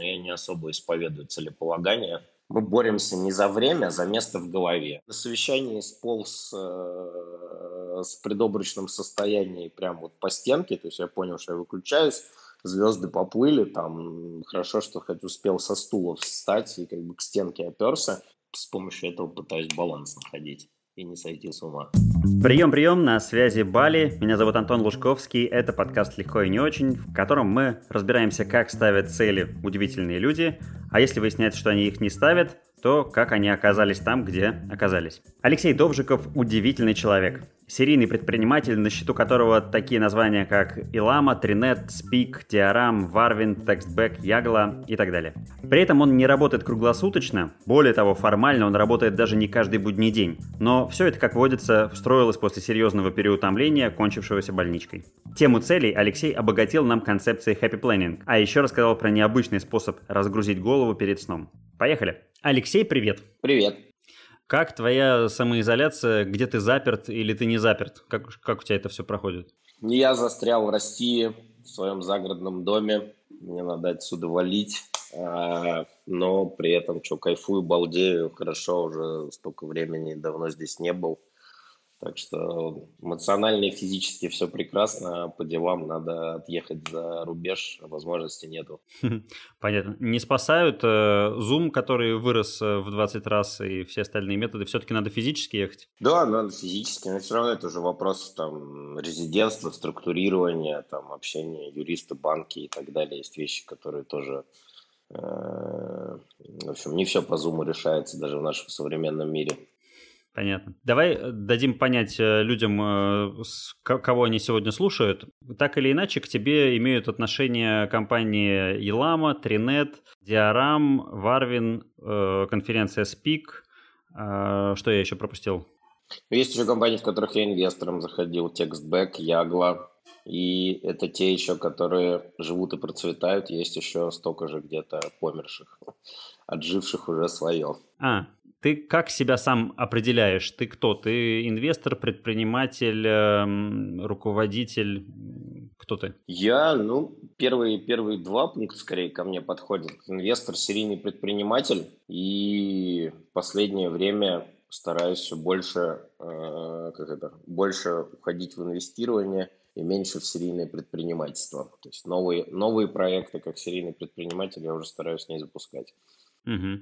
но я не особо исповедую целеполагание. Мы боремся не за время, а за место в голове. На совещании сполз э, с предобрачным состоянием прям вот по стенке, то есть я понял, что я выключаюсь, звезды поплыли, там хорошо, что хоть успел со стула встать и как бы к стенке оперся. С помощью этого пытаюсь баланс находить и не сойти с ума. Прием, прием, на связи Бали. Меня зовут Антон Лужковский. Это подкаст «Легко и не очень», в котором мы разбираемся, как ставят цели удивительные люди, а если выясняется, что они их не ставят, то как они оказались там, где оказались. Алексей Довжиков – удивительный человек. Серийный предприниматель, на счету которого такие названия, как Илама, Тринет, Спик, Диарам, Варвин, Текстбэк, Ягла и так далее. При этом он не работает круглосуточно, более того, формально он работает даже не каждый будний день. Но все это, как водится, встроилось после серьезного переутомления, кончившегося больничкой. Тему целей Алексей обогатил нам концепцией Happy Planning, а еще рассказал про необычный способ разгрузить голову перед сном. Поехали! Алексей, привет! Привет! Как твоя самоизоляция? Где ты заперт или ты не заперт? Как, как у тебя это все проходит? Я застрял в России, в своем загородном доме. Мне надо отсюда валить. А, но при этом, что, кайфую, балдею. Хорошо, уже столько времени давно здесь не был. Так что эмоционально и физически все прекрасно, а по делам надо отъехать за рубеж, а возможности нету. Понятно. Не спасают э, Zoom, который вырос э, в 20 раз, и все остальные методы, все-таки надо физически ехать? Да, надо физически, но все равно это уже вопрос там резидентства, структурирования, там общения юриста, банки и так далее. Есть вещи, которые тоже э, в общем, не все по Zoom решается даже в нашем современном мире. Понятно. Давай э, дадим понять э, людям, э, кого они сегодня слушают. Так или иначе, к тебе имеют отношение компании Елама, Тринет, Диарам, Варвин, конференция Speak. Что я еще пропустил? Есть еще компании, в которых я инвестором заходил. Текстбэк, Ягла. И это те еще, которые живут и процветают. Есть еще столько же где-то померших, отживших уже свое. А, ты как себя сам определяешь? Ты кто? Ты инвестор, предприниматель, эм, руководитель? Кто ты? Я, ну, первые, первые два пункта скорее ко мне подходят. Инвестор, серийный предприниматель. И последнее время стараюсь все больше, э, как это, больше уходить в инвестирование и меньше в серийное предпринимательство. То есть новые, новые проекты, как серийный предприниматель, я уже стараюсь не запускать. Угу.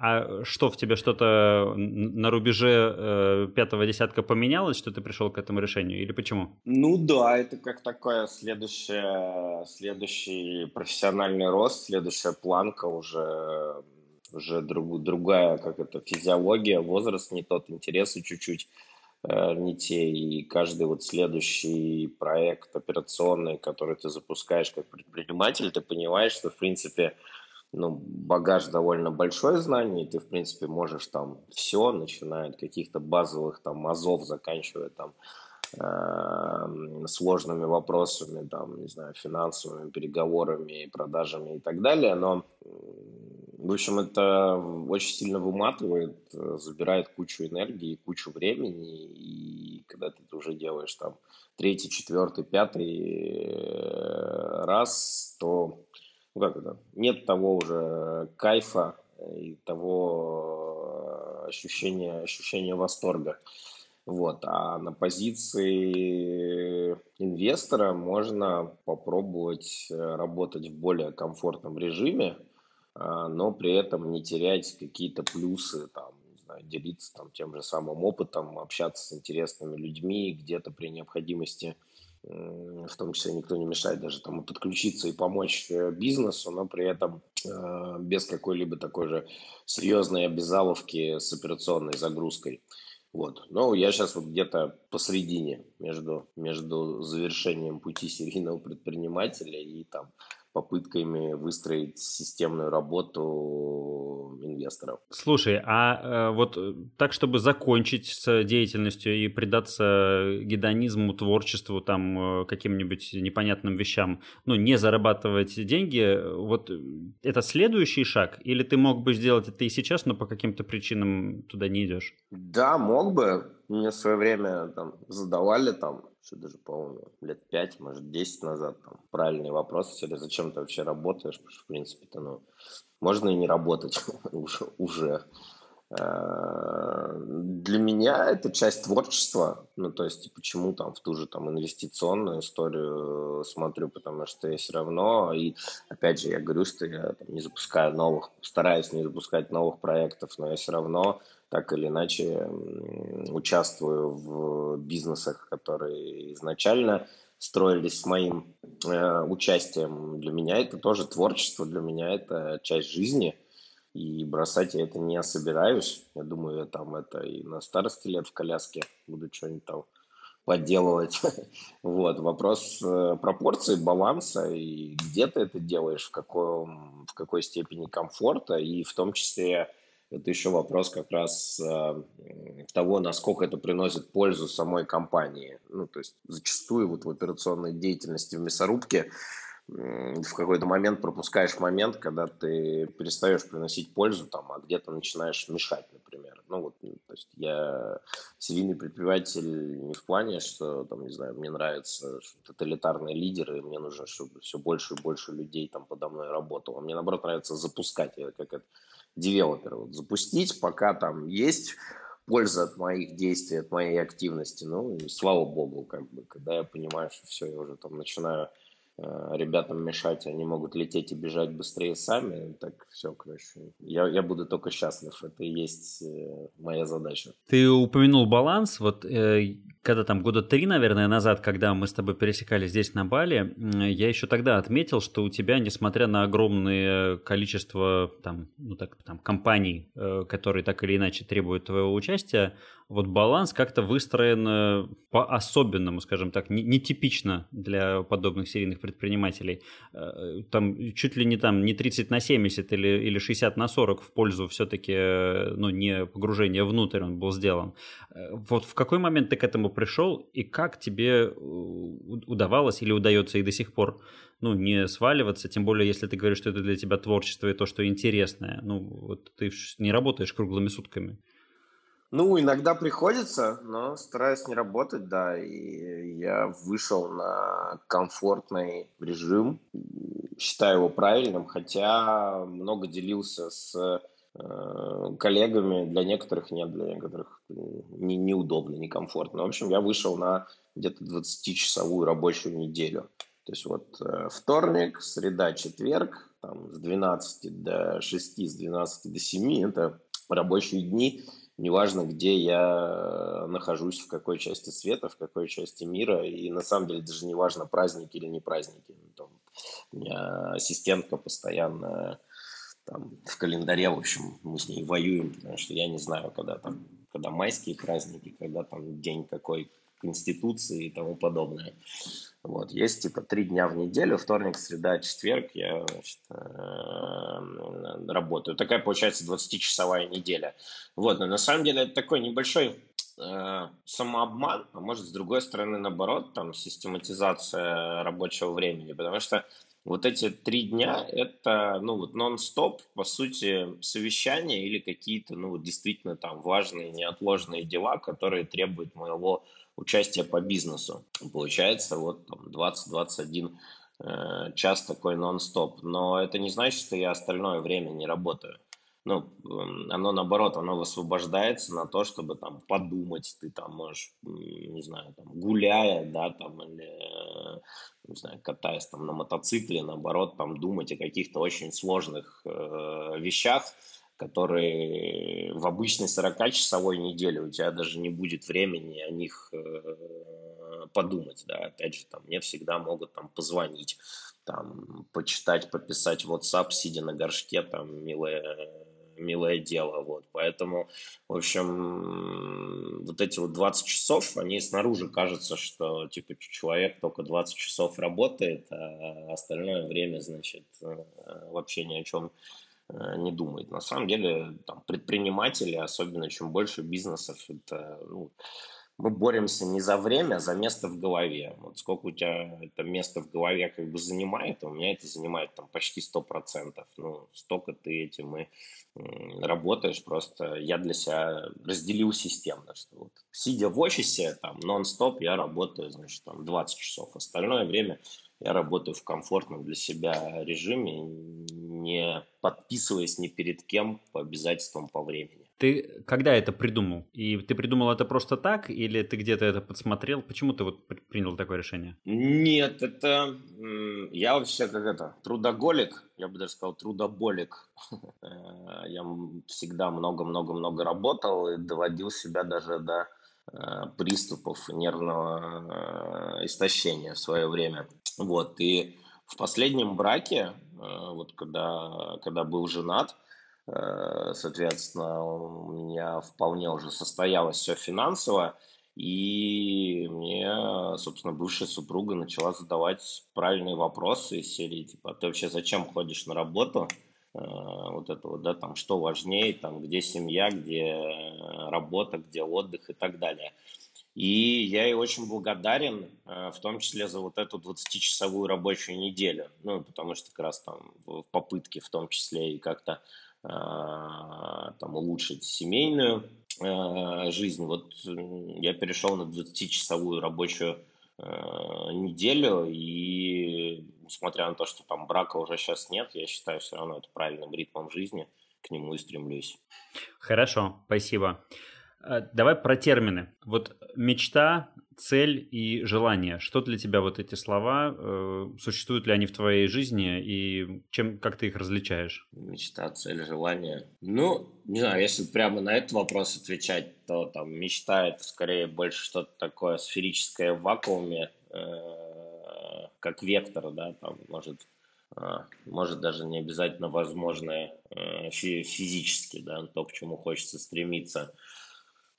А что, в тебе что-то на рубеже э, пятого десятка поменялось, что ты пришел к этому решению, или почему? Ну да, это как такое следующее, следующий профессиональный рост, следующая планка уже, уже друг, другая, как это, физиология, возраст не тот, интересы чуть-чуть э, не те, и каждый вот следующий проект операционный, который ты запускаешь как предприниматель, ты понимаешь, что, в принципе, ну, багаж довольно большой знаний, ты, в принципе, можешь там все, начиная от каких-то базовых там азов, заканчивая там э, сложными вопросами, там, не знаю, финансовыми переговорами, продажами и так далее, но, в общем, это очень сильно выматывает, забирает кучу энергии, кучу времени, и когда ты уже делаешь там третий, четвертый, пятый э, раз, то ну как это, нет того уже кайфа и того э, ощущения, ощущения восторга. Вот. А на позиции инвестора можно попробовать э, работать в более комфортном режиме, а, но при этом не терять какие-то плюсы, там, знаю, делиться там, тем же самым опытом, общаться с интересными людьми, где-то при необходимости – в том числе никто не мешает даже там подключиться и помочь э, бизнесу, но при этом э, без какой-либо такой же серьезной обязаловки с операционной загрузкой. Вот. Но я сейчас вот где-то посередине между, между завершением пути серийного предпринимателя и там попытками выстроить системную работу инвесторов. Слушай, а э, вот э, так, чтобы закончить с деятельностью и предаться гедонизму, творчеству, там, э, каким-нибудь непонятным вещам, ну, не зарабатывать деньги, вот это следующий шаг? Или ты мог бы сделать это и сейчас, но по каким-то причинам туда не идешь? Да, мог бы. мне в свое время там задавали там, что даже, по-моему, лет пять, может, десять назад, там, правильный вопрос, тебе, зачем ты вообще работаешь, потому что, в принципе-то, ну, можно и не работать уже, для меня это часть творчества, ну, то есть почему там в ту же там инвестиционную историю смотрю, потому что я все равно, и опять же, я говорю, что я там, не запускаю новых, стараюсь не запускать новых проектов, но я все равно. Так или иначе участвую в бизнесах, которые изначально строились с моим э, участием. Для меня это тоже творчество, для меня это часть жизни – и бросать я это не собираюсь. Я думаю, я там это и на старости лет в коляске буду что-нибудь там подделывать. вот, вопрос э, пропорции, баланса, и где ты это делаешь, в, каком, в какой степени комфорта, и в том числе это еще вопрос как раз э, того, насколько это приносит пользу самой компании. Ну, то есть зачастую вот в операционной деятельности в мясорубке в какой-то момент пропускаешь момент, когда ты перестаешь приносить пользу, там, а где-то начинаешь мешать, например. Ну вот, то есть я серийный предприниматель не в плане, что, там, не знаю, мне нравятся тоталитарные лидеры, и мне нужно, чтобы все больше и больше людей там подо мной работало. Мне, наоборот, нравится запускать, я как это девелопер, вот, запустить, пока там есть польза от моих действий, от моей активности. Ну, и слава богу, как бы, когда я понимаю, что все, я уже там начинаю ребятам мешать, они могут лететь и бежать быстрее сами, так все, короче, я, я буду только счастлив, это и есть э, моя задача. Ты упомянул баланс, вот э, когда там года три, наверное, назад, когда мы с тобой пересекались здесь на Бали, я еще тогда отметил, что у тебя, несмотря на огромное количество там, ну так, там компаний, которые так или иначе требуют твоего участия, вот баланс как-то выстроен э, по-особенному, скажем так, нетипично для подобных серийных предпринимателей. Э, там чуть ли не там не 30 на 70 или, или 60 на 40 в пользу все-таки э, ну, не погружения внутрь он был сделан. Вот в какой момент ты к этому пришел и как тебе удавалось или удается и до сих пор ну, не сваливаться, тем более, если ты говоришь, что это для тебя творчество и то, что интересное. Ну, вот ты не работаешь круглыми сутками. Ну, иногда приходится, но стараюсь не работать, да. И я вышел на комфортный режим, считаю его правильным, хотя много делился с э, коллегами, для некоторых нет, для некоторых не, неудобно, некомфортно. В общем, я вышел на где-то 20-часовую рабочую неделю. То есть вот э, вторник, среда, четверг, там с 12 до 6, с 12 до 7 это рабочие дни, неважно, где я нахожусь, в какой части света, в какой части мира, и на самом деле даже неважно, праздники или не праздники. Ну, там, у меня ассистентка постоянно там, в календаре, в общем, мы с ней воюем, потому что я не знаю, когда там, когда майские праздники, когда там день какой Конституции и тому подобное. Вот. Есть типа три дня в неделю, вторник, среда, четверг я значит, э, работаю. Такая получается 20-часовая неделя. Вот. Но на самом деле это такой небольшой э, самообман, а может с другой стороны наоборот, там систематизация рабочего времени, потому что вот эти три дня – это, ну, вот нон-стоп, по сути, совещания или какие-то, ну, действительно там важные, неотложные дела, которые требуют моего участия по бизнесу. Получается вот там 20-21 э, час такой нон-стоп. Но это не значит, что я остальное время не работаю. Ну, эм, оно наоборот, оно высвобождается на то, чтобы там подумать, ты там можешь, не знаю, там гуляя, да, там или, э, не знаю, катаясь там на мотоцикле, наоборот, там думать о каких-то очень сложных э, вещах, которые в обычной 40-часовой неделе у тебя даже не будет времени о них э, подумать, да, опять же, там, мне всегда могут там позвонить, там, почитать, пописать WhatsApp, сидя на горшке, там, милое, милое дело, вот, поэтому, в общем, вот эти вот 20 часов, они снаружи кажется, что, типа, человек только 20 часов работает, а остальное время, значит, э, вообще ни о чем не думает. На самом деле там, предприниматели, особенно чем больше бизнесов, это ну, мы боремся не за время, а за место в голове. Вот сколько у тебя это место в голове как бы занимает, у меня это занимает там почти 100%. Ну, столько ты этим и работаешь, просто я для себя разделил системно, что вот сидя в офисе, там, нон-стоп, я работаю, значит, там, 20 часов. Остальное время я работаю в комфортном для себя режиме, не подписываясь ни перед кем по обязательствам по времени. Ты когда это придумал? И ты придумал это просто так, или ты где-то это подсмотрел? Почему ты вот принял такое решение? Нет, это... Я вообще как это, трудоголик, я бы даже сказал трудоболик. Э, я всегда много-много-много работал и доводил себя даже до э, приступов нервного э, истощения в свое время. Вот, и в последнем браке, вот когда, когда был женат, Э, соответственно, у меня вполне уже состоялось все финансово, и мне, собственно, бывшая супруга начала задавать правильные вопросы из серии, типа, «А ты вообще зачем ходишь на работу? Э, вот это вот, да, там, что важнее, там, где семья, где работа, где отдых и так далее. И я ей очень благодарен, э, в том числе за вот эту 20-часовую рабочую неделю. Ну, потому что как раз там в попытке в том числе и как-то а, там, улучшить семейную а, жизнь. Вот я перешел на 20-часовую рабочую а, неделю, и несмотря на то, что там брака уже сейчас нет, я считаю все равно это правильным ритмом жизни, к нему и стремлюсь. Хорошо, спасибо. Давай про термины. Вот мечта, цель и желание. Что для тебя вот эти слова? Э, существуют ли они в твоей жизни и чем, как ты их различаешь? Мечта, цель, желание. Ну, не знаю, если прямо на этот вопрос отвечать, то там мечта это скорее больше что-то такое сферическое в вакууме, э, как вектор, да, там может э, может даже не обязательно возможное физически, да, то, к чему хочется стремиться.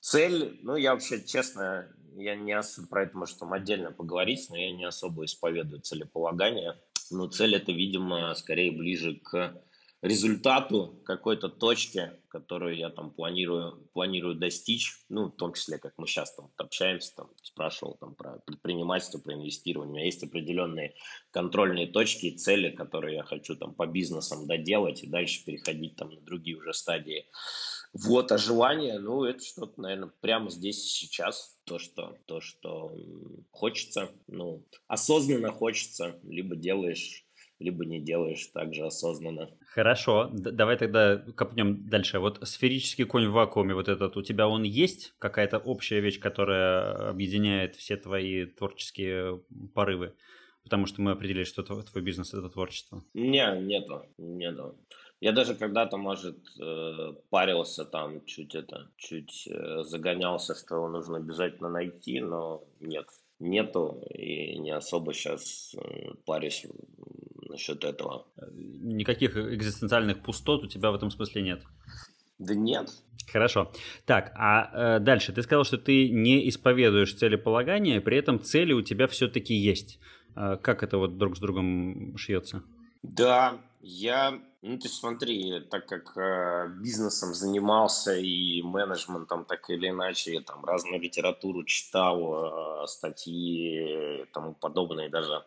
Цель, ну, я вообще, честно, я не особо, про это может там отдельно поговорить, но я не особо исповедую целеполагание. Но цель это, видимо, скорее ближе к результату какой-то точки, которую я там планирую, планирую достичь, ну, в том числе, как мы сейчас там общаемся, там, спрашивал там про предпринимательство, про инвестирование. У меня есть определенные контрольные точки и цели, которые я хочу там по бизнесам доделать и дальше переходить там на другие уже стадии вот, а желание, ну, это что-то, наверное, прямо здесь и сейчас. То, что, то, что хочется, ну, осознанно хочется, либо делаешь либо не делаешь так же осознанно. Хорошо, давай тогда копнем дальше. Вот сферический конь в вакууме, вот этот у тебя он есть? Какая-то общая вещь, которая объединяет все твои творческие порывы? Потому что мы определили, что твой бизнес – это творчество. Не, нету, нету. Я даже когда-то, может, э, парился там, чуть это, чуть э, загонялся, что его нужно обязательно найти, но нет, нету, и не особо сейчас э, парюсь насчет этого. Никаких экзистенциальных пустот у тебя в этом смысле нет? Да нет. Хорошо. Так, а э, дальше. Ты сказал, что ты не исповедуешь целеполагание, при этом цели у тебя все-таки есть. Э, как это вот друг с другом шьется? Да, я, ну ты смотри, так как э, бизнесом занимался и менеджментом так или иначе, я там разную литературу читал, э, статьи и тому подобное, даже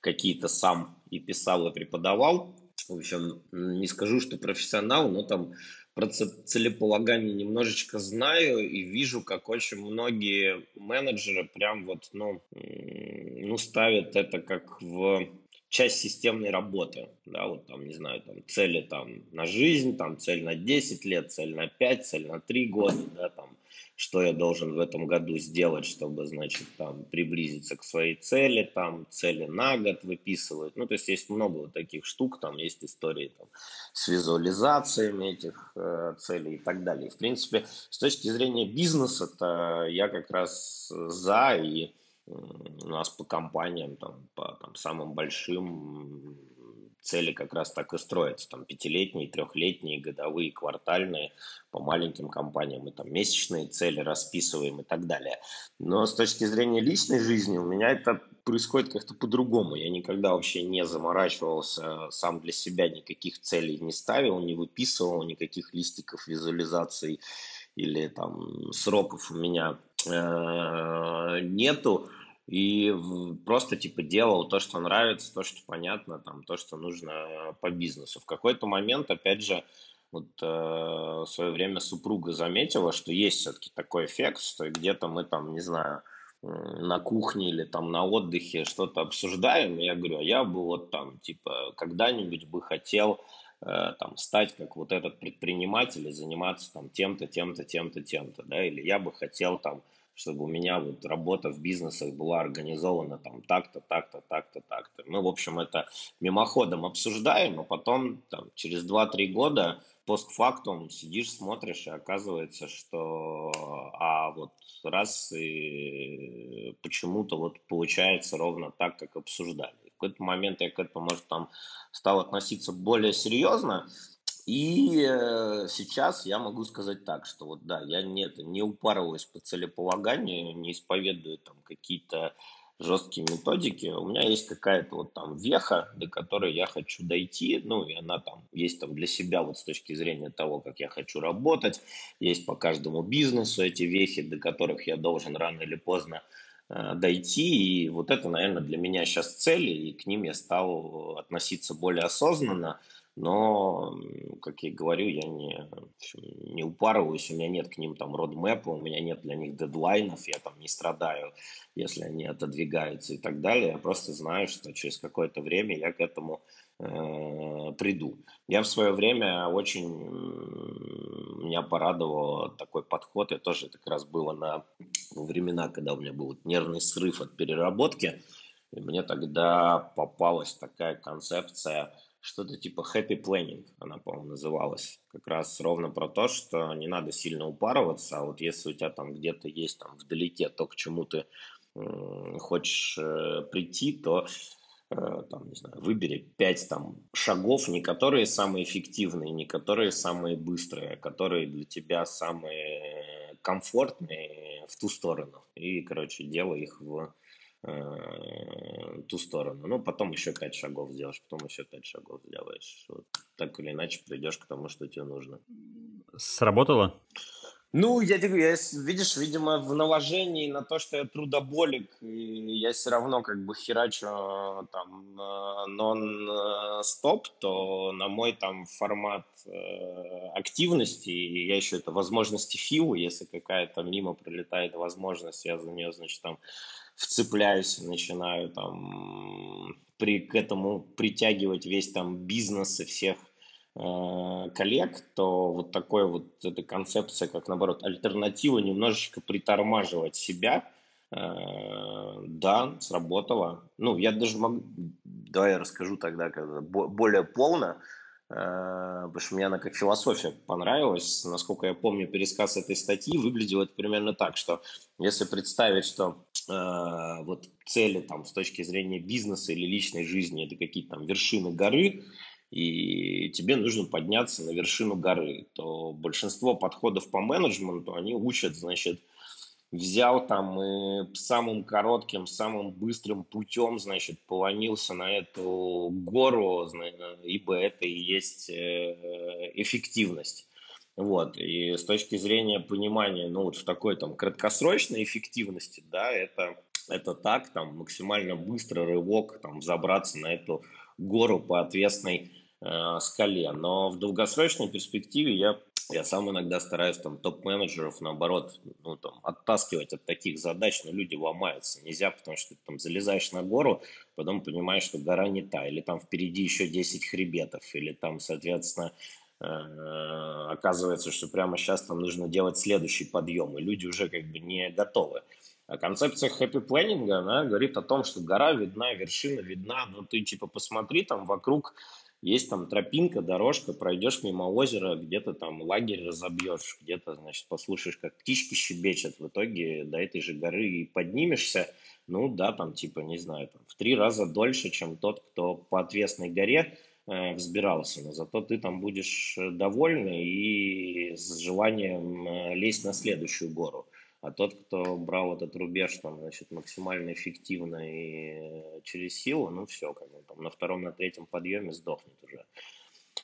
какие-то сам и писал, и преподавал. В общем, не скажу, что профессионал, но там про целеполагание немножечко знаю и вижу, как очень многие менеджеры прям вот, ну, ну ставят это как в часть системной работы, да, вот там, не знаю, там цели там на жизнь, там цель на 10 лет, цель на 5, цель на 3 года, да, там, что я должен в этом году сделать, чтобы, значит, там, приблизиться к своей цели, там, цели на год выписывают, ну, то есть есть много вот таких штук, там, есть истории, там, с визуализациями этих э, целей и так далее. В принципе, с точки зрения бизнеса-то я как раз за, и у нас по компаниям, там, по там, самым большим цели как раз так и строятся. Там пятилетние, трехлетние, годовые, квартальные. По маленьким компаниям мы там месячные цели расписываем и так далее. Но с точки зрения личной жизни у меня это происходит как-то по-другому. Я никогда вообще не заморачивался сам для себя, никаких целей не ставил, не выписывал, никаких листиков визуализаций или там сроков у меня э, нету, и просто типа делал то, что нравится, то, что понятно, там, то, что нужно по бизнесу. В какой-то момент, опять же, вот э, в свое время супруга заметила, что есть все-таки такой эффект, что где-то мы там, не знаю, на кухне или там на отдыхе что-то обсуждаем, и я говорю, а я бы вот там, типа, когда-нибудь бы хотел э, там стать как вот этот предприниматель и заниматься там тем-то, тем-то, тем-то, тем-то, да, или я бы хотел там, чтобы у меня вот работа в бизнесах была организована там так-то, так-то, так-то, так-то. Мы, в общем, это мимоходом обсуждаем, а потом там через 2-3 года постфактум сидишь, смотришь, и оказывается, что а вот раз и почему-то вот получается ровно так, как обсуждали. В какой-то момент я к этому, может, там стал относиться более серьезно, и э, сейчас я могу сказать так, что вот да, я нет, не упарываюсь по целеполаганию, не исповедую там какие-то жесткие методики, у меня есть какая-то вот там веха, до которой я хочу дойти, ну, и она там есть там для себя вот с точки зрения того, как я хочу работать, есть по каждому бизнесу эти вехи, до которых я должен рано или поздно э, дойти, и вот это, наверное, для меня сейчас цели, и к ним я стал относиться более осознанно, но, как я говорю, я не, не упарываюсь, у меня нет к ним там родмэпа, у меня нет для них дедлайнов, я там не страдаю, если они отодвигаются и так далее. Я просто знаю, что через какое-то время я к этому э, приду. Я в свое время очень меня порадовал такой подход. Я тоже это как раз было на времена, когда у меня был нервный срыв от переработки. И мне тогда попалась такая концепция – что-то типа happy planning, она, по-моему, называлась. Как раз ровно про то, что не надо сильно упарываться, а вот если у тебя там где-то есть там вдалеке то, к чему ты э, хочешь э, прийти, то э, там, не знаю, выбери пять там шагов, не которые самые эффективные, не которые самые быстрые, а которые для тебя самые комфортные в ту сторону. И, короче, делай их в э, ту сторону. Ну, потом еще пять шагов сделаешь, потом еще пять шагов сделаешь. Вот так или иначе придешь к тому, что тебе нужно. Сработало? Ну, я, я, видишь, видимо, в наложении на то, что я трудоболик, и я все равно как бы херачу э, там нон-стоп, то на мой там формат э, активности, и я еще это возможности фил, если какая-то мимо пролетает возможность, я за нее, значит, там вцепляюсь, начинаю там при, к этому притягивать весь там бизнес и всех э, коллег, то вот такой вот эта концепция, как наоборот, альтернатива немножечко притормаживать себя, э, да, сработала. Ну, я даже могу, давай я расскажу тогда когда более полно, потому что мне она как философия понравилась. Насколько я помню, пересказ этой статьи выглядел это примерно так, что если представить, что э, вот цели там с точки зрения бизнеса или личной жизни это какие-то там вершины горы, и тебе нужно подняться на вершину горы, то большинство подходов по менеджменту, они учат, значит, взял там и самым коротким, самым быстрым путем, значит, полонился на эту гору, ибо это и есть э, эффективность. Вот, и с точки зрения понимания, ну, вот в такой там краткосрочной эффективности, да, это, это так, там, максимально быстро рывок, там, забраться на эту гору по отвесной э, скале. Но в долгосрочной перспективе я, я сам иногда стараюсь там топ-менеджеров, наоборот, ну, там, оттаскивать от таких задач, но люди ломаются. Нельзя, потому что ты там залезаешь на гору, потом понимаешь, что гора не та, или там впереди еще 10 хребетов, или там, соответственно, Э, оказывается, что прямо сейчас там нужно делать следующий подъем, и люди уже как бы не готовы. А концепция хэппи планинга, она говорит о том, что гора видна, вершина видна, но ты типа посмотри, там вокруг есть там тропинка, дорожка, пройдешь мимо озера, где-то там лагерь разобьешь, где-то, значит, послушаешь, как птички щебечат, в итоге до этой же горы и поднимешься, ну да, там типа, не знаю, там, в три раза дольше, чем тот, кто по отвесной горе Э, взбирался, но зато ты там будешь э, довольный и с желанием э, лезть на следующую гору. А тот, кто брал этот рубеж там, значит, максимально эффективно и через силу, ну все, как бы, там, на втором, на третьем подъеме сдохнет уже.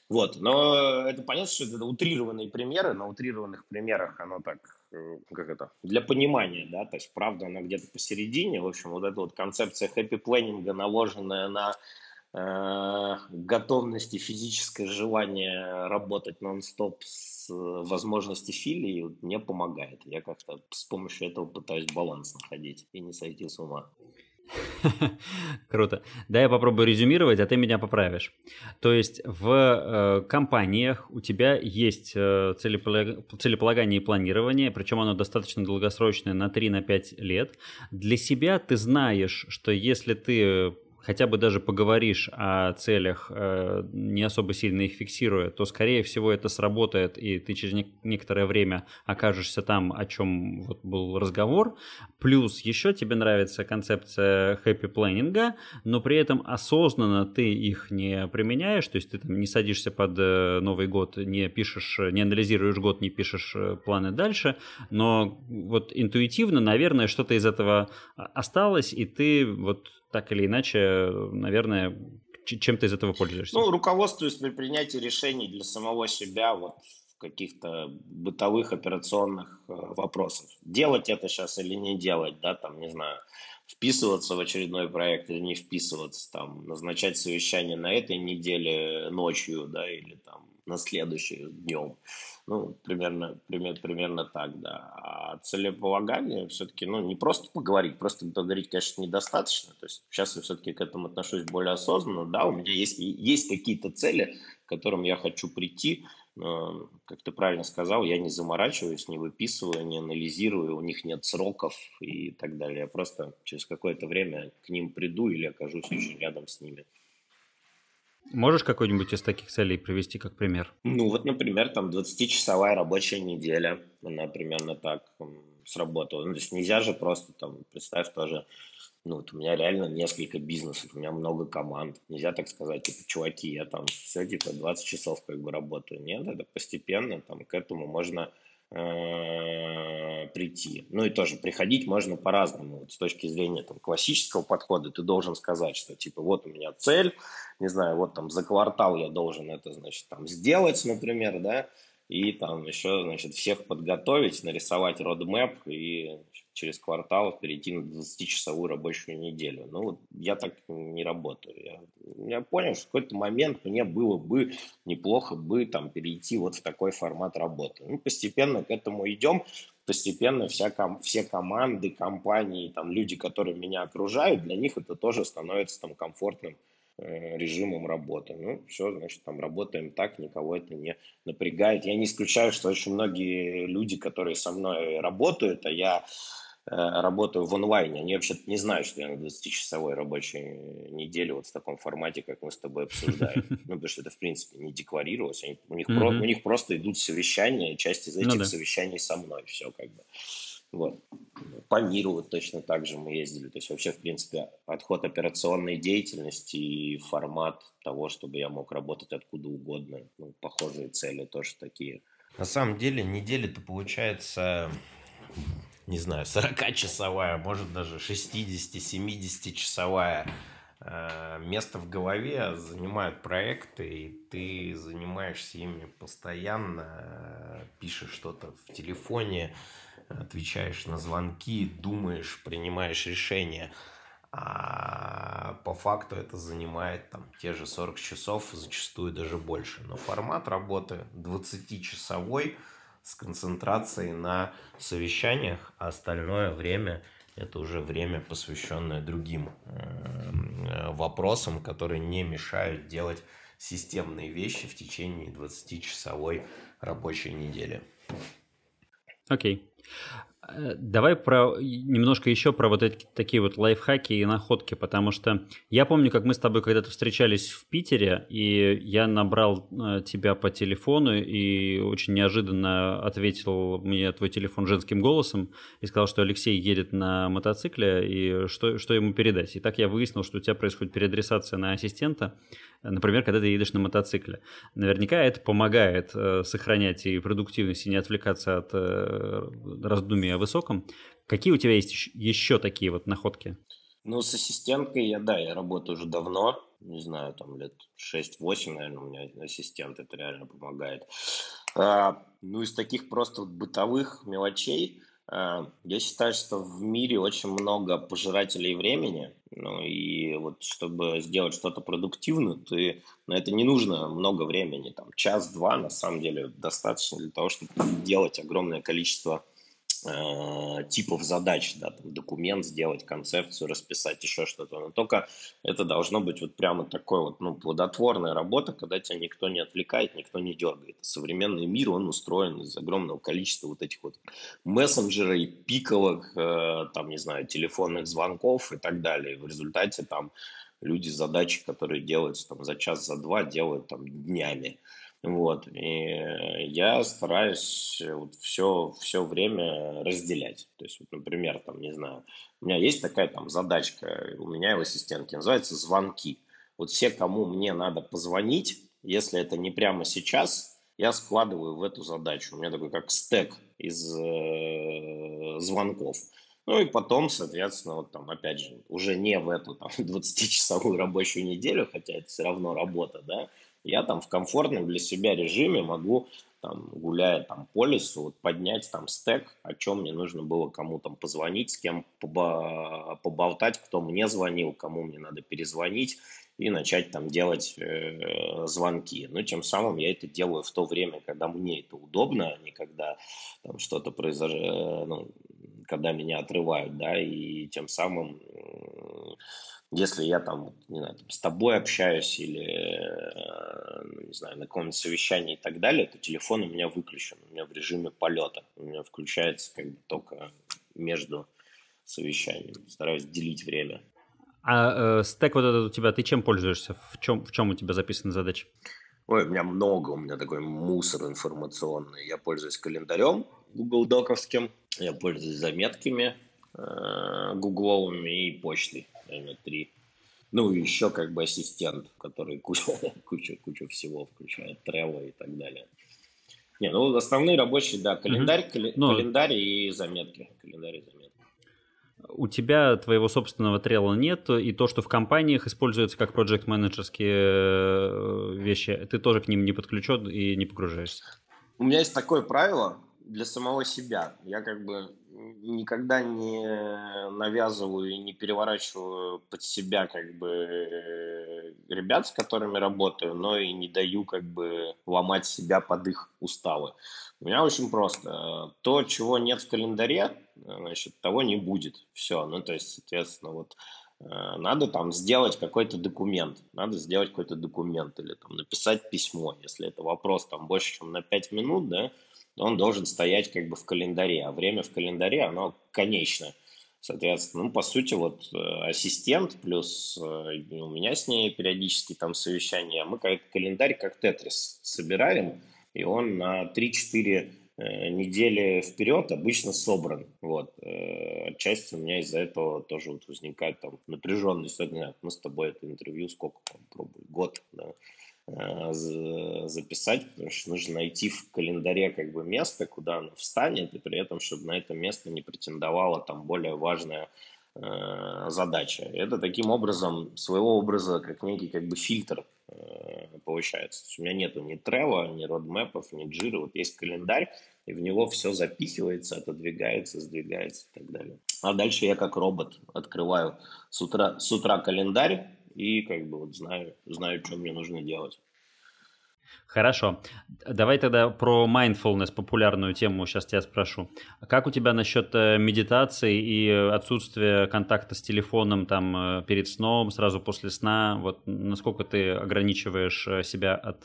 Вот, но это понятно, что это утрированные примеры, на утрированных примерах оно так, э, как это, для понимания, да, то есть правда она где-то посередине, в общем, вот эта вот концепция хэппи-планинга, наложенная на э, готовность и физическое желание работать нон-стоп с э, возможностью филии мне помогает. Я как-то с помощью этого пытаюсь баланс находить и не сойти с ума. Круто. Да, я попробую резюмировать, а ты меня поправишь. То есть в э, компаниях у тебя есть э, целеполагание и планирование, причем оно достаточно долгосрочное на 3-5 лет. Для себя ты знаешь, что если ты хотя бы даже поговоришь о целях, э, не особо сильно их фиксируя, то, скорее всего, это сработает, и ты через некоторое время окажешься там, о чем вот был разговор. Плюс еще тебе нравится концепция хэппи планинга, но при этом осознанно ты их не применяешь, то есть ты там не садишься под э, Новый год, не пишешь, не анализируешь год, не пишешь э, планы дальше, но вот интуитивно, наверное, что-то из этого осталось, и ты вот так или иначе, наверное, чем ты из этого пользуешься? Ну, руководствуюсь при принятии решений для самого себя вот в каких-то бытовых операционных э, вопросах. Делать это сейчас или не делать, да, там, не знаю, вписываться в очередной проект или не вписываться, там, назначать совещание на этой неделе ночью, да, или там на следующий днем. Ну, примерно, примерно, примерно так, да. А целеполагание все-таки, ну, не просто поговорить, просто поговорить, конечно, недостаточно. То есть сейчас я все-таки к этому отношусь более осознанно. Да, у меня есть, есть какие-то цели, к которым я хочу прийти. Но, как ты правильно сказал, я не заморачиваюсь, не выписываю, не анализирую, у них нет сроков и так далее. Я просто через какое-то время к ним приду или окажусь очень рядом с ними. Можешь какой-нибудь из таких целей привести как пример? Ну, вот, например, там 20-часовая рабочая неделя, она примерно так сработала. Ну, то есть нельзя же просто там, представь тоже, ну, вот у меня реально несколько бизнесов, у меня много команд. Нельзя так сказать, типа, чуваки, я там все, типа, 20 часов как бы работаю. Нет, это постепенно, там, к этому можно прийти. Ну и тоже приходить можно по-разному. Вот с точки зрения там, классического подхода ты должен сказать, что типа вот у меня цель, не знаю, вот там за квартал я должен это, значит, там сделать, например, да, и там еще, значит, всех подготовить, нарисовать родмэп и через квартал перейти на 20-часовую рабочую неделю. Ну, вот я так не работаю. Я, я понял, что в какой-то момент мне было бы неплохо бы там перейти вот в такой формат работы. Ну, постепенно к этому идем, постепенно вся, ком, все команды, компании, там люди, которые меня окружают, для них это тоже становится там комфортным режимом работы. Ну, все, значит, там работаем так, никого это не напрягает. Я не исключаю, что очень многие люди, которые со мной работают, а я э, работаю в онлайне, они вообще не знают, что я на 20-часовой рабочей неделе вот в таком формате, как мы с тобой обсуждаем. Ну, потому что это, в принципе, не декларировалось. Они, у, них mm-hmm. про, у них просто идут совещания, и часть из ну этих ну, да. совещаний со мной. Все как бы. Вот. По миру вот точно так же мы ездили. То есть вообще, в принципе, подход операционной деятельности и формат того, чтобы я мог работать откуда угодно. Ну, похожие цели тоже такие. На самом деле неделя-то получается, не знаю, 40-часовая, может даже 60-70-часовая. Э, место в голове занимают проекты, и ты занимаешься ими постоянно, пишешь что-то в телефоне, отвечаешь на звонки, думаешь, принимаешь решения. А по факту это занимает там те же 40 часов, зачастую даже больше. Но формат работы 20-часовой с концентрацией на совещаниях, а остальное время это уже время, посвященное другим э, вопросам, которые не мешают делать системные вещи в течение 20-часовой рабочей недели. Окей. Э, давай про немножко еще про вот эти такие вот лайфхаки и находки, потому что я помню, как мы с тобой когда-то встречались в Питере, и я набрал э, тебя по телефону и очень неожиданно ответил мне твой телефон женским голосом и сказал, что Алексей едет на мотоцикле и что, что ему передать. И так я выяснил, что у тебя происходит переадресация на ассистента, например, когда ты едешь на мотоцикле. Наверняка это помогает э, сохранять и продуктивность, и не отвлекаться от э, раздумий о высоком. Какие у тебя есть еще такие вот находки? Ну, с ассистенткой я, да, я работаю уже давно. не знаю, там лет 6-8, наверное, у меня ассистент, это реально помогает. А, ну, из таких просто бытовых мелочей, а, я считаю, что в мире очень много пожирателей времени, ну и вот чтобы сделать что-то продуктивное, ты, на это не нужно много времени, там час-два на самом деле достаточно для того, чтобы делать огромное количество типов задач, да, там, документ сделать, концепцию расписать, еще что-то. Но только это должно быть вот прямо такой вот, ну, плодотворная работа, когда тебя никто не отвлекает, никто не дергает. Современный мир, он устроен из огромного количества вот этих вот мессенджеров, пиковых, э, там, не знаю, телефонных звонков и так далее. В результате там люди задачи, которые делаются там за час, за два, делают там днями. Вот. И я стараюсь вот все, все время разделять. То есть, вот, например, там, не знаю, у меня есть такая там задачка, у меня в ассистентке, называется звонки. Вот все, кому мне надо позвонить, если это не прямо сейчас, я складываю в эту задачу. У меня такой как стек из э, звонков. Ну и потом, соответственно, вот там, опять же, уже не в эту там 20-часовую рабочую неделю, хотя это все равно работа, да, я там в комфортном для себя режиме могу, там, гуляя там по лесу, вот, поднять там стек, о чем мне нужно было кому там позвонить, с кем поболтать, кто мне звонил, кому мне надо перезвонить и начать там делать э, звонки. Ну, тем самым я это делаю в то время, когда мне это удобно, а не когда там что-то произошло, э, ну, когда меня отрывают, да, и тем самым если я там, не знаю, там, с тобой общаюсь или, э, ну, не знаю, на каком-нибудь совещании и так далее, то телефон у меня выключен, у меня в режиме полета. У меня включается как бы только между совещаниями. Стараюсь делить время. А э, стек вот этот у тебя, ты чем пользуешься? В чем, в чем у тебя записаны задачи? Ой, у меня много, у меня такой мусор информационный. Я пользуюсь календарем Google Доковским, я пользуюсь заметками э, гугловыми и почтой наверное, три. Ну, и еще как бы ассистент, который кучу, кучу, кучу всего включает, тревел и так далее. Не, ну, основные рабочие, да, календарь, mm-hmm. Но... Ну, календарь и заметки. Календарь и заметки. У тебя твоего собственного трела нет, и то, что в компаниях используется как проект менеджерские э, вещи, ты тоже к ним не подключен и не погружаешься. У меня есть такое правило для самого себя. Я как бы никогда не навязываю и не переворачиваю под себя как бы ребят, с которыми работаю, но и не даю как бы ломать себя под их уставы. У меня очень просто. То, чего нет в календаре, значит, того не будет. Все. Ну, то есть, соответственно, вот э, надо там сделать какой-то документ, надо сделать какой-то документ или там написать письмо, если это вопрос там больше, чем на 5 минут, да, он должен стоять как бы в календаре, а время в календаре, оно конечно. Соответственно, ну, по сути, вот э, ассистент плюс э, у меня с ней периодически там совещания, а мы как календарь как тетрис собираем, и он на 3-4 э, недели вперед обычно собран. Вот. Отчасти у меня из-за этого тоже вот возникает там напряженность. Мы с тобой это интервью сколько там пробовали? Год, да? Э, записать, потому что нужно найти в календаре как бы место, куда оно встанет, и при этом, чтобы на это место не претендовала там более важная э, задача. Это таким образом, своего образа, как некий как бы фильтр э, получается. у меня нету ни трева, ни родмэпов, ни джира, вот есть календарь, и в него все запихивается, отодвигается, сдвигается и так далее. А дальше я как робот открываю с утра, с утра календарь, и как бы вот знаю, знаю, что мне нужно делать. Хорошо. Давай тогда про mindfulness, популярную тему, сейчас тебя спрошу. Как у тебя насчет э, медитации и отсутствия контакта с телефоном там э, перед сном, сразу после сна? Вот насколько ты ограничиваешь э, себя от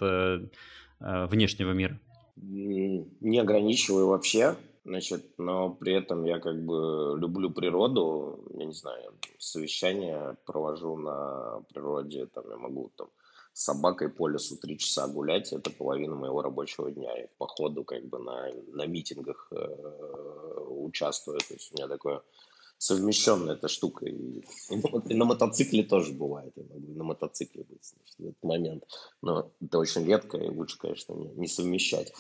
внешнего мира? Не ограничиваю вообще. Значит, но при этом я как бы люблю природу, я не знаю, совещания провожу на природе, там я могу там с собакой по лесу три часа гулять, это половина моего рабочего дня. И по ходу как бы на, на митингах э, участвую, то есть у меня такое совмещенная эта штука. И, и на мотоцикле тоже бывает. Я могу на мотоцикле быть значит, в этот момент. Но это очень редко, и лучше, конечно, не, не совмещать.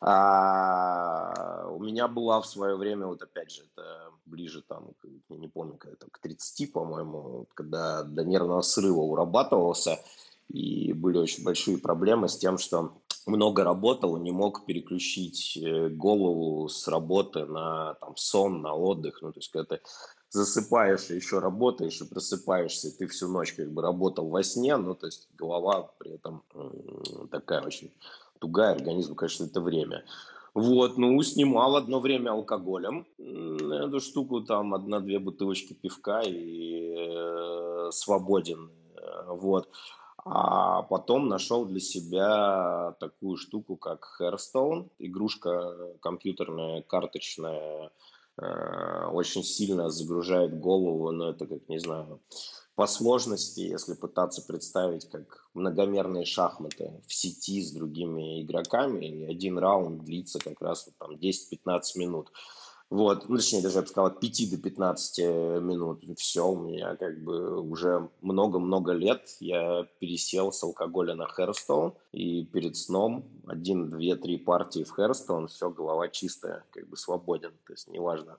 А, у меня была в свое время, вот опять же, это ближе там, я не помню, когда, там, к 30, по-моему, когда до нервного срыва урабатывался, и были очень большие проблемы с тем, что много работал, не мог переключить э, голову с работы на там, сон, на отдых. Ну, то есть, когда ты засыпаешь и еще работаешь, и просыпаешься, и ты всю ночь как бы работал во сне, ну, то есть голова при этом такая очень тугая, организм, конечно, это время. Вот, ну, снимал одно время алкоголем эту штуку, там, одна-две бутылочки пивка и э, свободен, вот. А потом нашел для себя такую штуку, как Hearthstone, игрушка компьютерная, карточная, э, очень сильно загружает голову, но это как, не знаю, по сложности, если пытаться представить, как многомерные шахматы в сети с другими игроками, и один раунд длится как раз там 10-15 минут. Вот, ну, точнее, даже я бы сказал, от 5 до 15 минут. Все, у меня как бы уже много-много лет я пересел с алкоголя на Hearthstone, и перед сном один, две, три партии в Hearthstone, все, голова чистая, как бы свободен. То есть неважно,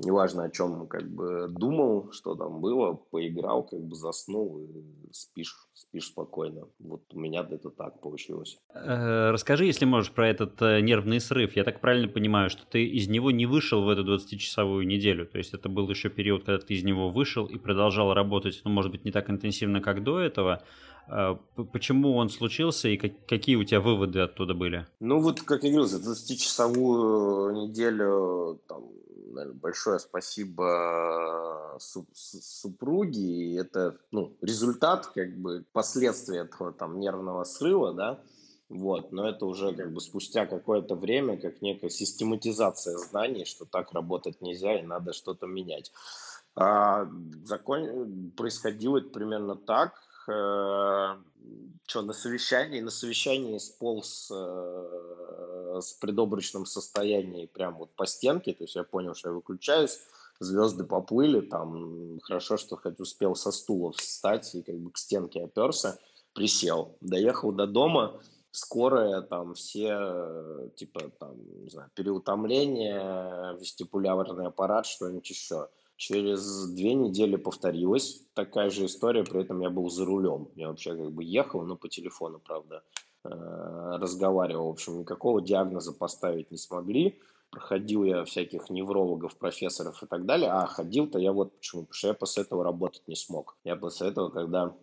неважно, о чем как бы думал, что там было, поиграл, как бы заснул и спишь, спишь спокойно. Вот у меня это так получилось. Э, расскажи, если можешь, про этот э, нервный срыв. Я так правильно понимаю, что ты из него не вышел в эту 20-часовую неделю. То есть это был еще период, когда ты из него вышел и продолжал работать, ну, может быть, не так интенсивно, как до этого. Э, почему он случился и какие у тебя выводы оттуда были? Ну вот, как я говорил, за 20-часовую неделю там, большое спасибо супруге. Это ну, результат, как бы последствия этого там нервного срыва, да. Вот, но это уже как бы спустя какое-то время, как некая систематизация знаний, что так работать нельзя и надо что-то менять. А, закон... Происходило это примерно так. Э, что, на совещании? На совещании сполз э, с предобрачным состоянием прям вот по стенке, то есть я понял, что я выключаюсь, звезды поплыли, там хорошо, что хоть успел со стула встать и как бы к стенке оперся, присел. Доехал до дома, скорая, там все, типа, там, не знаю, переутомление, вестибулярный аппарат, что-нибудь еще – Через две недели повторилась такая же история, при этом я был за рулем. Я вообще как бы ехал, но по телефону, правда, э, разговаривал. В общем, никакого диагноза поставить не смогли. Проходил я всяких неврологов, профессоров и так далее. А ходил-то я вот почему. Потому что я после этого работать не смог. Я после этого, когда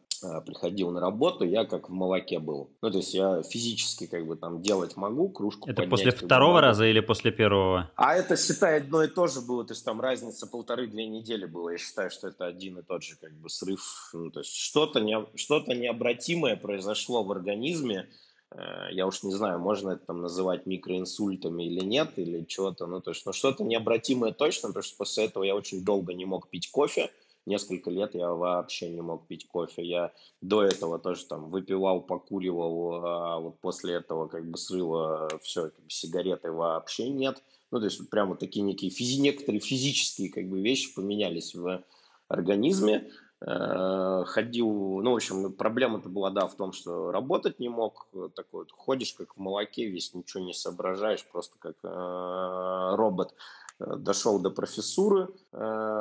приходил на работу, я как в молоке был. Ну, то есть я физически как бы там делать могу, кружку Это после второго могу. раза или после первого? А это, считай, одно и то же было, то есть там разница полторы-две недели было. Я считаю, что это один и тот же как бы срыв. Ну, то есть что-то не, что необратимое произошло в организме, э, я уж не знаю, можно это там называть микроинсультами или нет, или что-то, ну, то есть, но что-то необратимое точно, потому что после этого я очень долго не мог пить кофе, несколько лет я вообще не мог пить кофе. Я до этого тоже там выпивал, покуривал, а вот после этого как бы срыва все, как бы, сигареты вообще нет. Ну, то есть прямо такие некие физи, некоторые физические как бы вещи поменялись в организме. Э, ходил, ну, в общем, проблема-то была, да, в том, что работать не мог. Такой вот ходишь как в молоке, весь ничего не соображаешь, просто как э, робот. Э, дошел до профессуры э,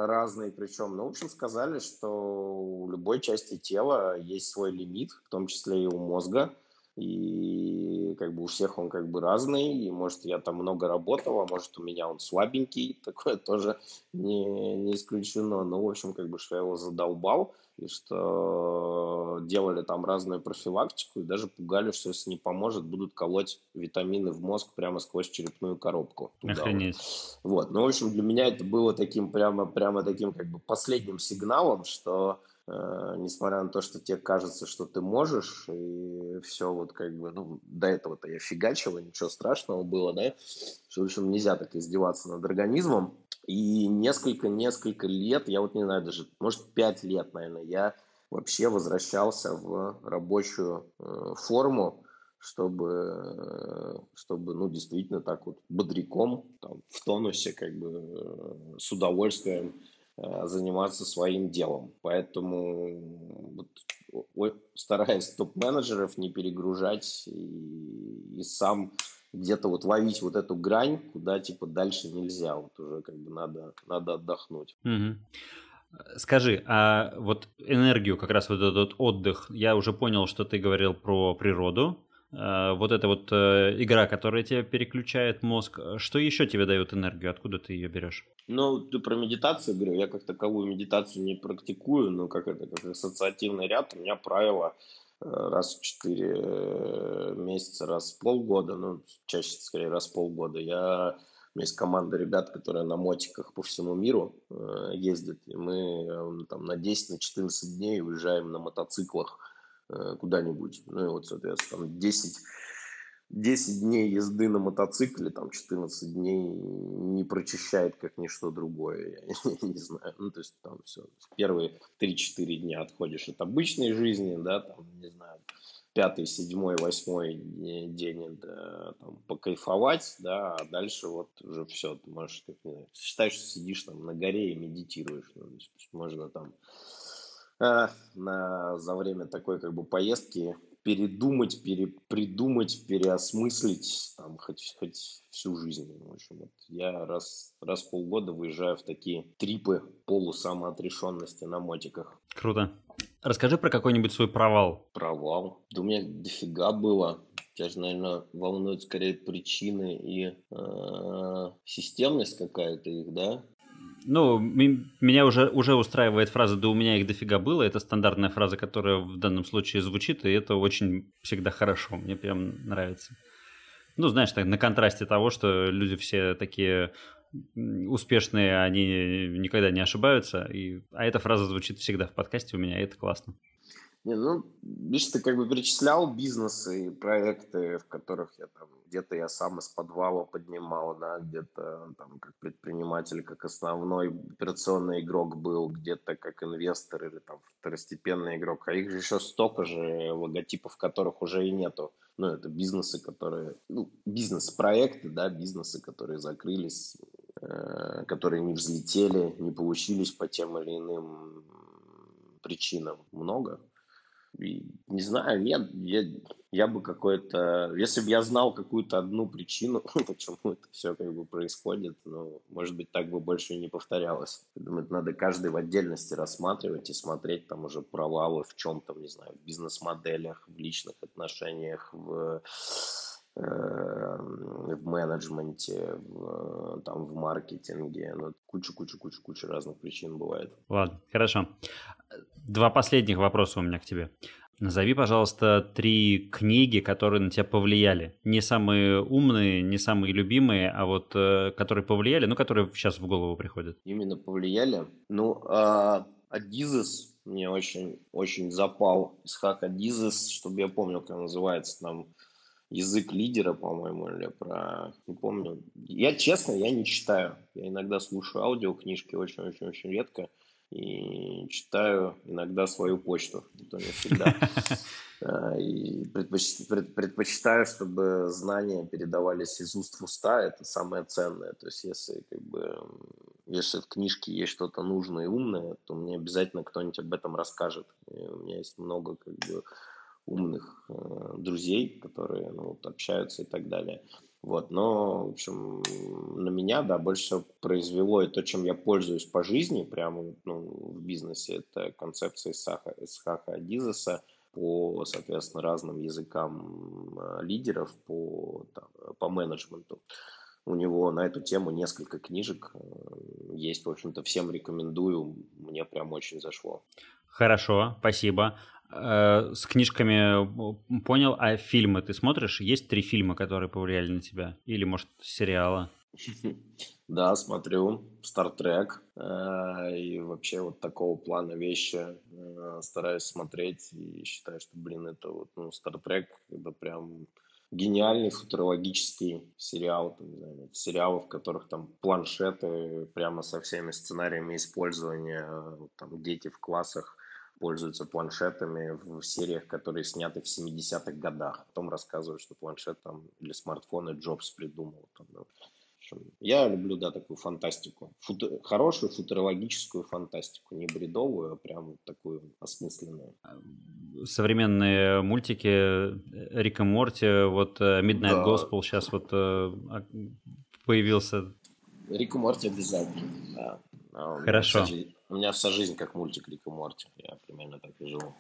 разные, причем, ну, в общем, сказали, что у любой части тела есть свой лимит, в том числе и у мозга, и как бы у всех он как бы разный, и может я там много работал, а может у меня он слабенький, такое тоже не, не исключено, но в общем как бы что я его задолбал, и что делали там разную профилактику, и даже пугали, что если не поможет, будут колоть витамины в мозг прямо сквозь черепную коробку. Охренеть. Вот. вот, ну в общем для меня это было таким прямо, прямо таким как бы последним сигналом, что несмотря на то, что тебе кажется, что ты можешь, и все вот как бы, ну, до этого-то я фигачил, ничего страшного было, да, в общем, нельзя так издеваться над организмом. И несколько-несколько лет, я вот не знаю, даже, может, пять лет, наверное, я вообще возвращался в рабочую э, форму, чтобы, э, чтобы, ну, действительно так вот бодряком, там, в тонусе, как бы, э, с удовольствием Э, заниматься своим делом. Поэтому вот, стараюсь топ-менеджеров не перегружать и, и сам где-то вот ловить вот эту грань, куда типа дальше нельзя, вот уже как бы надо, надо отдохнуть. Угу. Скажи, а вот энергию, как раз вот этот отдых, я уже понял, что ты говорил про природу, вот эта вот э, игра, которая тебя переключает мозг, что еще тебе дает энергию, откуда ты ее берешь? Ну, ты про медитацию говорю, я как таковую медитацию не практикую, но как это, как ассоциативный ряд, у меня правило э, раз в 4 э, месяца, раз в полгода, ну, чаще, скорее, раз в полгода, я у меня есть команда ребят, которые на мотиках по всему миру э, ездят, и мы э, там на 10-14 на дней уезжаем на мотоциклах. э, куда-нибудь. Ну и вот, соответственно, там 10, 10 дней езды на мотоцикле, там 14 дней не прочищает как ничто другое, я не знаю. Ну, то есть там все, первые 3-4 дня отходишь от обычной жизни, да, там, не знаю, пятый, седьмой, восьмой день да, там, покайфовать, да, а дальше вот уже все, ты можешь, как, не знаю, считаешь, что сидишь там на горе и медитируешь, ну, то есть можно там э, на, за время такой как бы поездки передумать, перепридумать, переосмыслить там хоть, хоть всю жизнь. В общем, вот я раз, раз в полгода выезжаю в такие трипы полусамоотрешенности на мотиках. Круто. Расскажи про какой-нибудь свой провал. Провал? Да у меня дофига было. Тебя же, наверное, волнуют скорее причины и э, системность какая-то их, да? Ну, меня уже, уже устраивает фраза «да у меня их дофига было». Это стандартная фраза, которая в данном случае звучит, и это очень всегда хорошо. Мне прям нравится. Ну, знаешь, так, на контрасте того, что люди все такие успешные, они никогда не ошибаются. И, а эта фраза звучит всегда в подкасте у меня, и это классно. Не, ну, видишь, ты как бы перечислял бизнесы и проекты, в которых я там где-то я сам из подвала поднимал, да, где-то там как предприниматель, как основной операционный игрок был, где-то как инвестор или там второстепенный игрок. А их же еще столько же логотипов, которых уже и нету. Ну, это бизнесы, которые, ну, бизнес-проекты, да, бизнесы, которые закрылись, Э, которые не взлетели, не получились по тем или иным причинам много. Не знаю, нет, я, я бы какой-то... Если бы я знал какую-то одну причину, почему это все как бы происходит, ну, может быть, так бы больше и не повторялось. Думаю, надо каждый в отдельности рассматривать и смотреть там уже провалы в чем-то, не знаю, в бизнес-моделях, в личных отношениях, в в менеджменте, в, там, в маркетинге. Ну, куча-куча-куча-куча разных причин бывает. Ладно, хорошо. Два последних вопроса у меня к тебе. Назови, пожалуйста, три книги, которые на тебя повлияли. Не самые умные, не самые любимые, а вот э, которые повлияли, ну, которые сейчас в голову приходят. Именно повлияли? Ну, а, Адизес мне очень, очень запал. Исхак Адизес, чтобы я помнил, как называется, там язык лидера, по-моему, или про... Не помню. Я, честно, я не читаю. Я иногда слушаю аудиокнижки очень-очень-очень редко. И читаю иногда свою почту. Это не всегда. А, и предпочитаю, чтобы знания передавались из уст в уста. Это самое ценное. То есть, если как бы если в книжке есть что-то нужное и умное, то мне обязательно кто-нибудь об этом расскажет. И у меня есть много как бы умных э, друзей, которые ну, вот, общаются и так далее. Вот, но, в общем, на меня, да, больше произвело и то, чем я пользуюсь по жизни, прямо ну, в бизнесе, это концепция Исаха, Исхаха Адизеса по, соответственно, разным языкам э, лидеров, по, там, по менеджменту. У него на эту тему несколько книжек э, есть, в общем-то, всем рекомендую, мне прям очень зашло. Хорошо, спасибо. Э, с книжками понял, а фильмы ты смотришь? Есть три фильма, которые повлияли на тебя? Или, может, сериала? Да, смотрю. Стартрек. Э, и вообще вот такого плана вещи э, стараюсь смотреть. И считаю, что, блин, это вот, ну, Стартрек, это прям гениальный футурологический сериал, там, не знаю, сериалы, в которых там планшеты прямо со всеми сценариями использования, там дети в классах пользуются планшетами в сериях, которые сняты в 70-х годах. Потом рассказывают, что планшет там или смартфоны Джобс придумал. Там, ну, Я люблю, да, такую фантастику. Футу... Хорошую футурологическую фантастику. Не бредовую, а прям такую осмысленную. Современные мультики э, Рик и Морти, вот э, Midnight да. Gospel сейчас вот э, а, появился. Рик и Морти обязательно, да. А Хорошо. Жизнь, у меня вся жизнь как мультик Рик и Морти. Я примерно так и живу.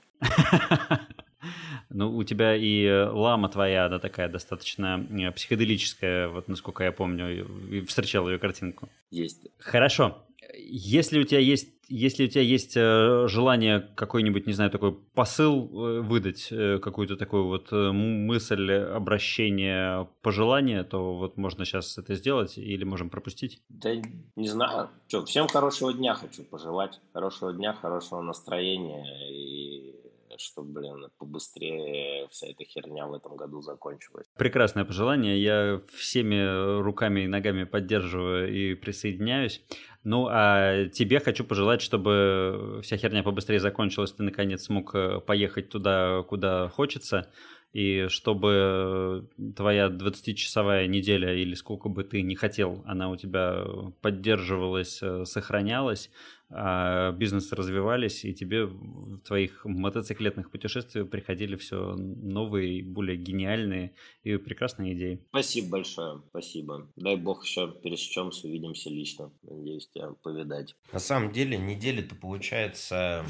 Ну, у тебя и э, лама твоя, она такая достаточно э, психоделическая, вот насколько я помню, и встречал ее картинку. Есть. Хорошо. Если у тебя есть, если у тебя есть э, желание какой-нибудь, не знаю, такой посыл выдать, какую-то такую вот мысль, обращение, пожелание, то вот можно сейчас это сделать или можем пропустить? Да не знаю. Что, всем хорошего дня хочу пожелать. Хорошего дня, хорошего настроения и чтобы, блин, побыстрее вся эта херня в этом году закончилась. Прекрасное пожелание. Я всеми руками и ногами поддерживаю и присоединяюсь. Ну, а тебе хочу пожелать, чтобы вся херня побыстрее закончилась, ты наконец смог э, поехать туда, куда хочется, и чтобы твоя 20-часовая неделя или сколько бы ты не хотел, она у тебя поддерживалась, э, сохранялась, а бизнес развивались, и тебе в твоих мотоциклетных путешествиях приходили все новые, более гениальные и прекрасные идеи. Спасибо большое, спасибо. Дай бог еще пересечемся, увидимся лично. Надеюсь тебя повидать. На самом деле неделя-то получается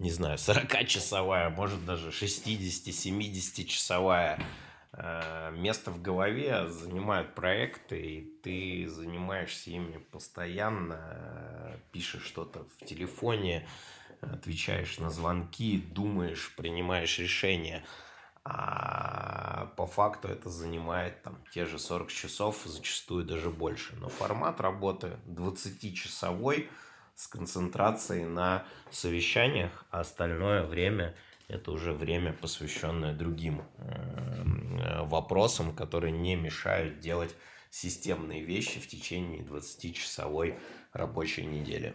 не знаю, 40-часовая, может даже 60-70-часовая Э, место в голове занимают проекты, и ты занимаешься ими постоянно, э, пишешь что-то в телефоне, отвечаешь на звонки, думаешь, принимаешь решения. А по факту это занимает там те же 40 часов, зачастую даже больше. Но формат работы 20-часовой с концентрацией на совещаниях, а остальное время – это уже время, посвященное другим вопросам, которые не мешают делать системные вещи в течение 20-часовой рабочей недели.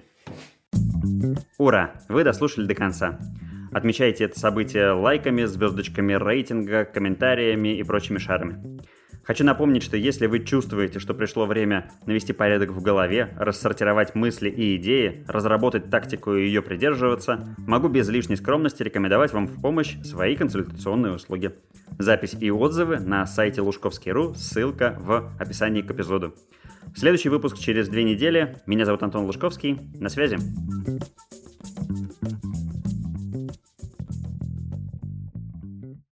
Ура! Вы дослушали до конца. Отмечайте это событие лайками, звездочками рейтинга, комментариями и прочими шарами. Хочу напомнить, что если вы чувствуете, что пришло время навести порядок в голове, рассортировать мысли и идеи, разработать тактику и ее придерживаться, могу без лишней скромности рекомендовать вам в помощь свои консультационные услуги. Запись и отзывы на сайте лужковский.ру, ссылка в описании к эпизоду. Следующий выпуск через две недели. Меня зовут Антон Лужковский. На связи.